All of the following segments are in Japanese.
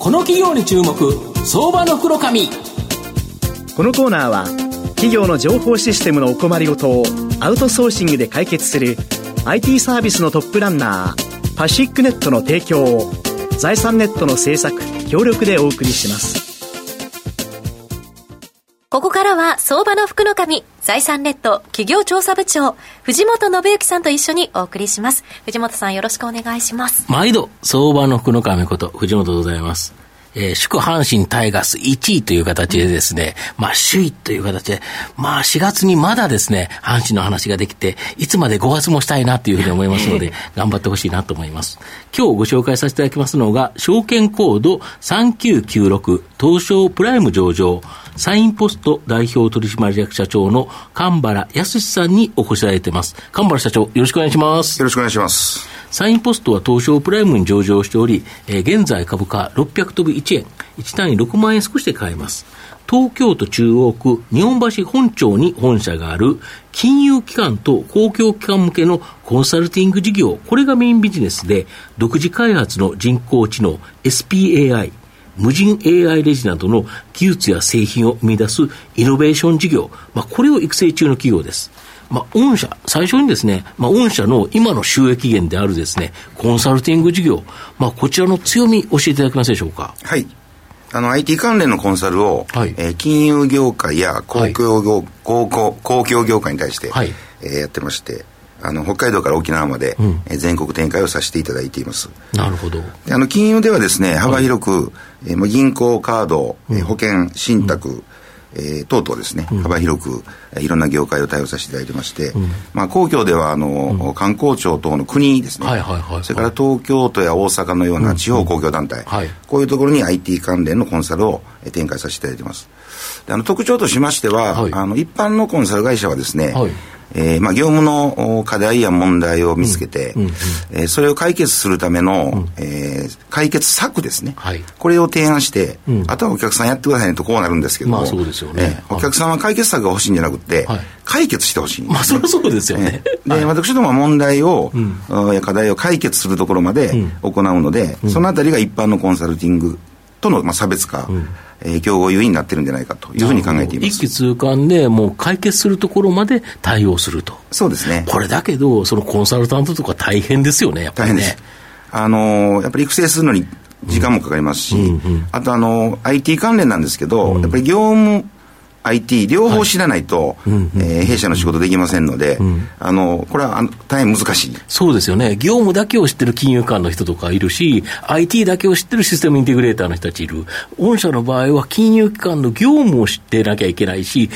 この企業に注目相場の袋紙このコーナーは企業の情報システムのお困りごとをアウトソーシングで解決する IT サービスのトップランナーパシックネットの提供を財産ネットの制作協力でお送りします。ここからは相場の福の神財産ネット企業調査部長藤本信之さんと一緒にお送りします。藤本さんよろしくお願いします。毎度相場の福の神こと藤本でございます。えー、祝阪神タイガース1位という形でですね、まあ首位という形で、まあ4月にまだですね、阪神の話ができて、いつまで5月もしたいなというふうに思いますので、頑張ってほしいなと思います。今日ご紹介させていただきますのが、証券コード3996東証プライム上場、サインポスト代表取締役社長の神原康さんにお越しいただいています。神原社長、よろしくお願いします。よろしくお願いします。サインポストは東証プライムに上場しており、えー、現在株価600飛び1円、1単位6万円少しで買えます。東京都中央区日本橋本町に本社がある金融機関と公共機関向けのコンサルティング事業、これがメインビジネスで、独自開発の人工知能 SPAI、無人 AI レジなどの技術や製品を生み出すイノベーション事業、まあ、これを育成中の企業です。まあ、御社、最初にですね、まあ、御社の今の収益源であるですね、コンサルティング事業、まあ、こちらの強み、教えていただけますでしょうか？はい。あの、IT 関連のコンサルを、はい、えー、金融業界や公共業、はい、公共公共業界に対して、はい、えー、やってまして、あの北海道から沖縄まで、うん、え全国展開をさせていただいています。なるほど。あの金融ではですね、幅広く、はい、えー、銀行、カード、うん、保険、信託、うんえー、等々ですね、幅広く、いろんな業界を対応させていただいてまして、うん、まあ、公共ではあの、うん、観光庁等の国ですね、はいはいはいはい、それから東京都や大阪のような地方公共団体、うんはい、こういうところに IT 関連のコンサルを展開させていただいてます。あの特徴としましては、はい、あの一般のコンサル会社はですね、はいえーまあ、業務の課題や問題を見つけて、うんうん、えー、それを解決するための、うん、えー、解決策ですね、はい、これを提案して、うん、あとはお客さんやってくださいねとこうなるんですけども、まあそうですよね、えー、お客さんは解決策が欲しいんじゃなくて、はい、解決してほしい、ね、まあそりゃそうですよね、えー、で、私どもは問題を、うん、課題を解決するところまで行うので、そのあたりが一般のコンサルティングとの、まあ、差別化、うんえー、競合優位になってるんじゃないかというふうに考えています。一気通貫で、もう解決するところまで対応すると、そうですね。これだけど、そのコンサルタントとか大変ですよね、やっぱりね。大変です。あのー、やっぱり育成するのに時間もかかりますし、うんうんうん、あとあの、IT 関連なんですけど、うん、やっぱり業務 IT 両方知らないと、はい。えー、弊社の仕事できませんので、うん、あのこれはあの大変難しい。そうですよね、業務だけを知ってる金融官の人とかいるし、IT だけを知ってるシステムインテグレーターの人たちいる、御社の場合は金融機関の業務を知ってなきゃいけないし、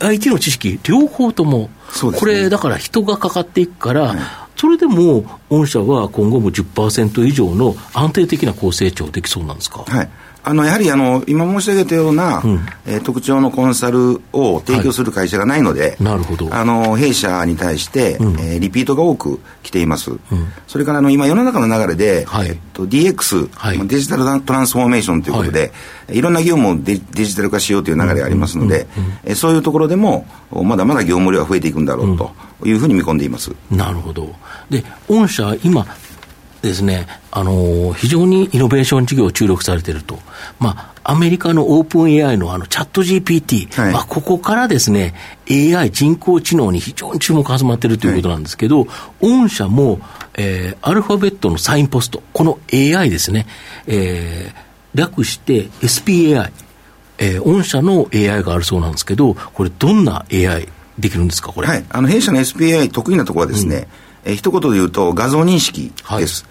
IT の知識、両方とも、ね、これ、だから人がかかっていくから、それでも御社は今後も10%以上の安定的な高成長できそうなんですか？はい。あのやはりあの今申し上げたような、うん、えー、特徴のコンサルを提供する会社がないので、はい、なるほど。あの弊社に対して、うん、えー、リピートが多く来ています、うん、それからあの今世の中の流れで、はい、えっと、DX、はい、デジタルトランスフォーメーションということで、はい、いろんな業務をデデジタル化しようという流れがありますので、えそういうところでもまだまだ業務量は増えていくんだろうというふうに見込んでいます、なるほど。で御社今ですね、あの非常にイノベーション事業を注力されていると、まあ、アメリカのオープン AI のあのチャット GPT、はい、まあ、ここからですね、AI、人工知能に非常に注目が集まっているということなんですけど、はい、御社も、えー、アルファベットのサインポスト、この AI ですね、えー、略して SPAI、えー、御社の AI があるそうなんですけど、これ、どんな弊できるんですか、これ。はい、あの弊社の SPAI 得意なところはですね、うんえー、一言で言うと画像認識です。は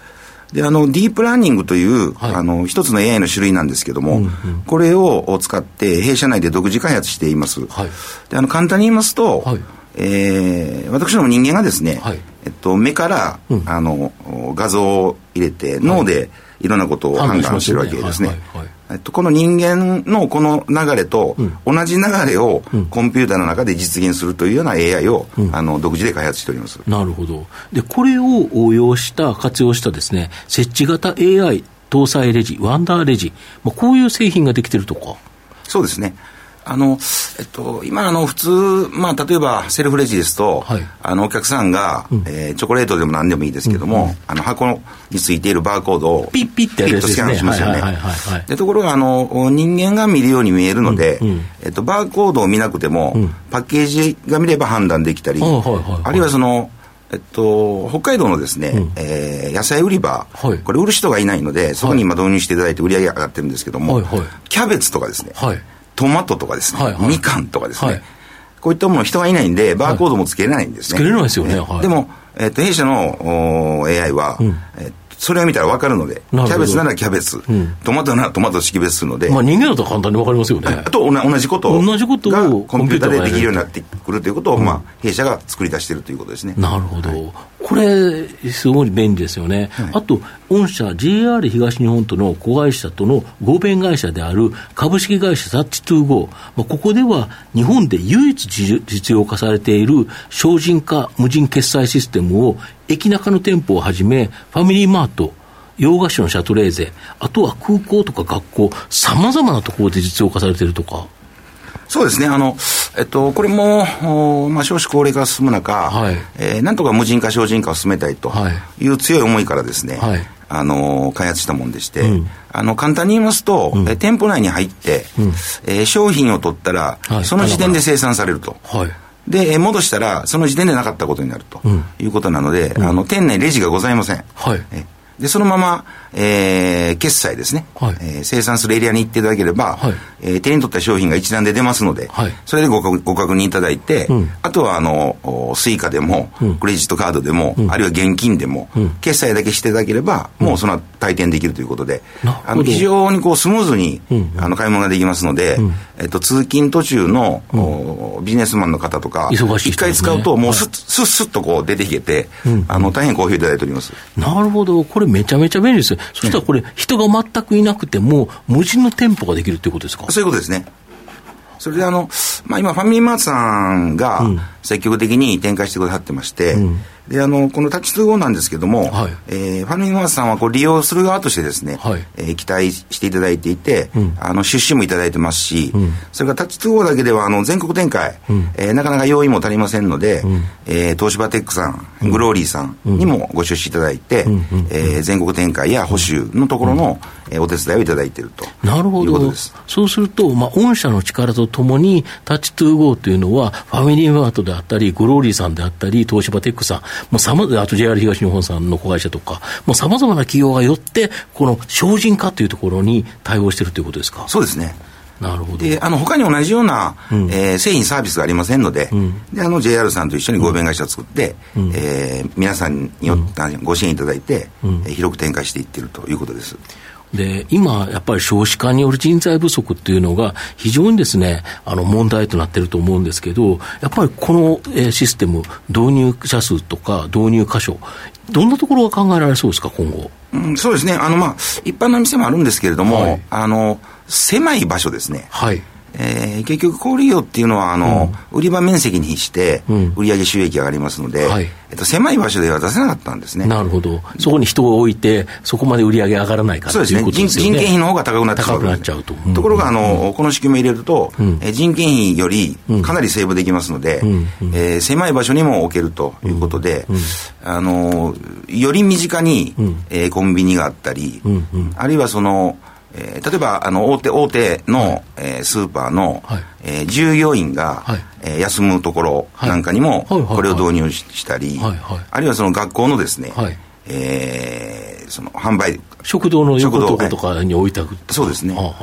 い、で、あの、ディープラーニングという、はい、あの、一つの AI の種類なんですけども、うんうん、これを使って弊社内で独自開発しています。はい、で、あの、簡単に言いますと、はい、えー、私ども人間がですね、はい、えっと、目から、うん、あの、画像を入れて、脳でいろんなことを判断してるわけですね。えっと、この人間のこの流れと同じ流れをコンピューターの中で実現するというような AI を、うん、あの独自で開発しております。なるほど。でこれを応用した活用したですね設置型 AI 搭載レジワンダーレジ、まあ、こういう製品ができてるとか。そうですねあの、えっと、今、あの、普通、まあ、例えば、セルフレジですと、はい、あの、お客さんが、うん、えー、チョコレートでも何でもいいですけども、うん。あの、箱についているバーコードを、ピッピッてピッとスキャンしますよね。で、ところが、あの、人間が見るように見えるので、うん。うん、えっと、バーコードを見なくても、うん、パッケージが見れば判断できたり、あるいはその、えっと、北海道のですね、うん、えー、野菜売り場、はい、これ売る人がいないので、そこに今導入していただいて売り上げ上がってるんですけども、はいはい、キャベツとかですね、はい、トマトとかですね、はいはい、みかんとかですね、はい、こういったもの人がいないんで、バーコードもつけれないんですね。つけれないですよね。でも、えっと、弊社の AI は、うん、えっそれを見たら分かるので、キャベツならキャベツ、うん、トマトならトマト識別するので、まあ、人間だと簡単に分かりますよね。あと同じこと同じことがコンピューターでできるようになってくるということを、うん、まあ、弊社が作り出しているということですね。なるほど、はい、これ、すごい便利ですよね。はい、あと、御社、JR 東日本との子会社との合弁会社である株式会社タッチトゥーゴー、まあ、ここでは日本で唯一実用化されている精進化無人決済システムを駅中の店舗をはじめ、ファミリーマート、洋菓子のシャトレーゼ、あとは空港とか学校、さまざまなところで実用化されているとか。そうですね、あの、えっと、これも、まあ、少子高齢化が進む中、はい、えー、なんとか無人化、精進化を進めたいとい。う強い思いからですね、はい、あの、開発したもんでして、うん、あの、簡単に言いますと、うん、え店舗内に入って、うん、えー、商品を取ったら、はい、その時点で生産されると。はい。で、戻したら、その時点でなかったことになるということなので、うん、あの、店内レジがございません。はい。で、そのまま、えー、決済ですね、はい、えー、生産するエリアに行っていただければ、はい、えー、手に取った商品が一覧で出ますので、はい、それでごご確認いただいて、うん、あとはあのスイカでも、うん、クレジットカードでも、うん、あるいは現金でも、決済だけしていただければ、もうその退店できるということで、あの非常にこうスムーズに、あの買い物ができますので、えっと、通勤途中の、ビジネスマンの方とか、一、回使うと、もうすっすっすっとこう出ていけて、あの大変好評いただいております。なるほど、これめちゃめちゃ便利です。よ。そしたらこれ、人が全くいなくても、無人の店舗ができるということですか？そういうことですね。それであの、まあ、今、ファミリーマートさんが積極的に展開してくださってまして、うん。であのこのタッチ通号なんですけども、はい、えー、ファミリーマートさんはこう利用する側としてですね、はい、えー、期待していただいていて、うん、あの出資もいただいてますし、うん、それからタッチ通号だけではあの全国展開、うん、えー、なかなか用意も足りませんので、うん、えー、東芝テックさん、グローリーさんにもご出資いただいて、うん、えー、全国展開や保守のところの、えー、お手伝いをいただいていると。なるほど。そうすると、まあ、御社の力とともに、タッチトゥーゴーというのは、ファミリーマートであったり、グローリーさんであったり、東芝テックさん、もうさまあと JR 東日本さんの子会社とか、もうさまざまな企業がよって、この精進化というところに対応しているということですか？そうですね。なるほど。で、あの、他に同じような、うん、えー、製品サービスがありませんので、うん、で、あの、JR さんと一緒に合弁会社を作って、うん、えー、皆さんによって、ご支援いただいて、うん、えー、広く展開していっているということです。で、今、やっぱり少子化による人材不足っていうのが、非常にですね、あの、問題となっていると思うんですけど、やっぱりこの、えー、システム、導入者数とか導入箇所、どんなところが考えられそうですか、今後？うん、そうですね。あの、まあ、一般の店もあるんですけれども、はい、あの、狭い場所ですね。はい。えー、結局、小売業っていうのはあの、うん、売り場面積に比して、売上収益が上がりますので、うんはい、えっと、狭い場所では出せなかったんですね。なるほど。そこに人を置いて、そこまで売り上げ上がらないからそうですね。人人件費の方が高くなってしまう、高くなっちゃうと。うん、ところが、あの、この仕組みを入れると、え人件費よりかなりセーブできますので、えー、狭い場所にも置けるということで、あの、より身近に、えー、コンビニがあったり、あるいはその、えー、例えばあの大手大手の、はい、えー、スーパーの、はい、えー、従業員が、はい、えー、休むところなんかにも、これを導入したり、はいはい、あるいはその学校のですね、はい、えー、その販売食堂の横とかに置いてあるそうですね、はい、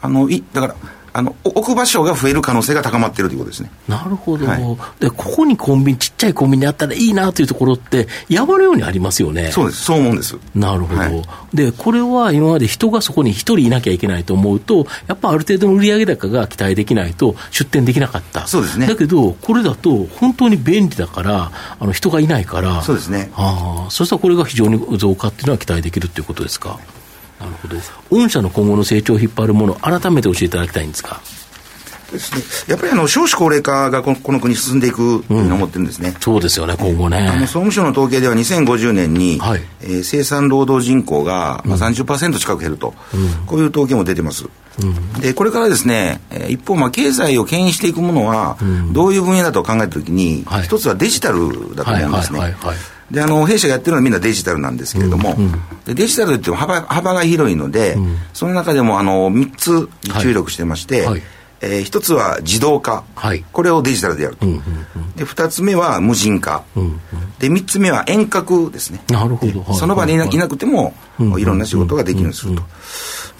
あのいだからあの置く場所が増える可能性が高まっているということですね。なるほど、はい、でここにコンビニ、ちっちゃいコンビニあったらいいなというところって、山のようにありますよね。そうです、そう思うんです。なるほど、はい、でこれは今まで人がそこに一人いなきゃいけないと思うと、やっぱある程度の売上高が期待できないと、出店できなかった、そうですね。だけど、これだと本当に便利だから、あの人がいないから、そうですね。あそしたらこれが非常に増加っていうのは期待できるということですか？なるほど御社の今後の成長を引っ張るもの、改めて教えていただきたいんですか。ですね、やっぱりあの少子高齢化がこのこの国進んでいくという思ってるんですね、うん、そうですよね、今後ね。あの総務省の統計では2050年に、はい、えー、生産労働人口がまあ30%近く減ると、うん、こういう統計も出てます。うん、でこれからですね、えー、一方、まあ、経済を牽引していくものは、どういう分野だと考えたときに、はい、一つはデジタルだと思うんですね。であの弊社がやってるのはみんなデジタルなんですけれども、うん。うん、でデジタルっても幅幅が広いので、うん、その中でもあの3つ注力してまして、はい。はいえー、一つは自動化、はい、これをデジタルでやると、うんうんうん、で二つ目は無人化、うんうん、で三つ目は遠隔ですね。なるほど、その場にいな,、くても、うんうん、いろんな仕事ができるようにすると、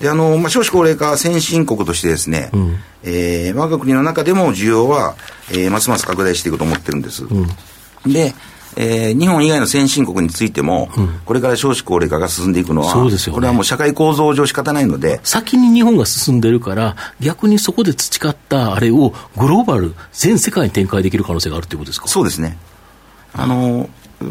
であの、まあ、少子高齢化先進国としてですね、うん、えー、我が国の中でも需要は、えー、ますます拡大していくと思ってるんです、うん、でえー、日本以外の先進国についても、うん、これから少子高齢化が進んでいくのは、そうですよ、ね、これはもう社会構造上仕方ないので。先に日本が進んでるから、逆にそこで培ったあれをグローバル、全世界に展開できる可能性があるということですか？そうですね。あの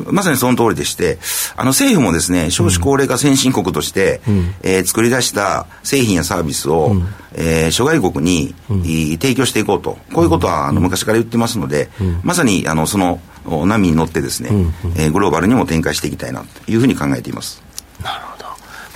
まさにその通りでして、あの政府もですね、少子高齢化先進国として、うん、えー、作り出した製品やサービスを、うん、えー、諸外国に、うん、提供していこうと、こういうことはあの昔から言ってますので、まさにあのその波に乗ってですね、うんうん、えー、グローバルにも展開していきたいなというふうに考えています。なるほど。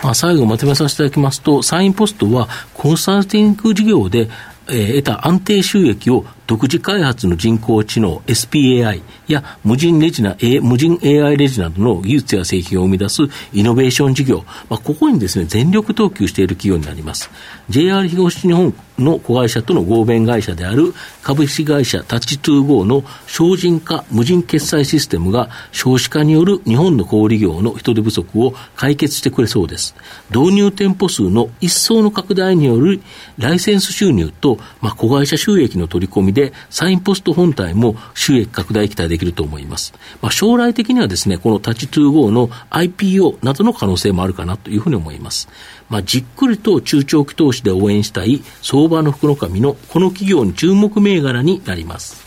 まあ、最後まとめさせていただきますと、サインポストはコンサルティング事業で、えー、得た安定収益を独自開発の人工知能 SPAI や無人レジな、無人 AI レジなどの技術や製品を生み出すイノベーション事業、まあ、ここにですね、全力投球している企業になります。JR 東日本の子会社との合弁会社である株式会社タッチトゥーゴーの精進化無人決済システムが少子化による日本の小売業の人手不足を解決してくれそうです。導入店舗数の一層の拡大によるライセンス収入と、まあ、子会社収益の取り込みで、サインポスト本体も収益拡大期待できると思います。まあ、将来的にはですね、このタッチトゥーゴーの IPO などの可能性もあるかなというふうに思います。まあ、じっくりと中長期投資で応援したい相場の福の神のこの企業に注目銘柄になります。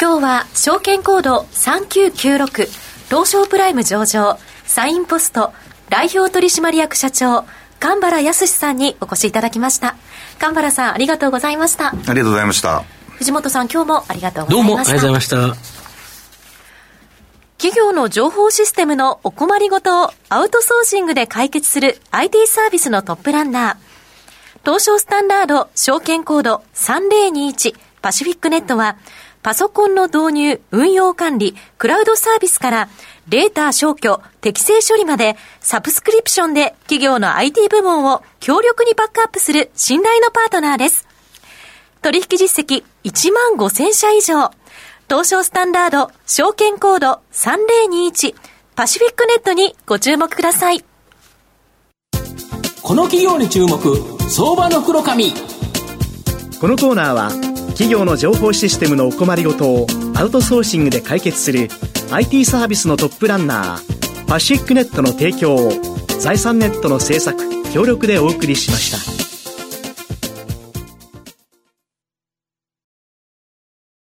今日は証券コード3996東証プライム上場サインポスト代表取締役社長神原康さんにお越しいただきました神原さんありがとうございましたありがとうございました藤本さん今日もありがとうございましたどうもありがとうございました企業の情報システムのお困りごとをアウトソーシングで解決する IT サービスのトップランナー。東証スタンダード証券コード3021パシフィックネットはパソコンの導入、運用管理、クラウドサービスからデータ消去、適正処理までサブスクリプションで企業の IT 部門を強力にバックアップする信頼のパートナーです。取引実績1万5000社以上。東証スタンダード、証券コード3021、パシフィックネットにご注目ください。この企業に注目、相場の黒髪。このコーナーは、企業の情報システムのお困りごとをアウトソーシングで解決する IT サービスのトップランナー、パシフィックネットの提供を財産ネットの制作、協力でお送りしました。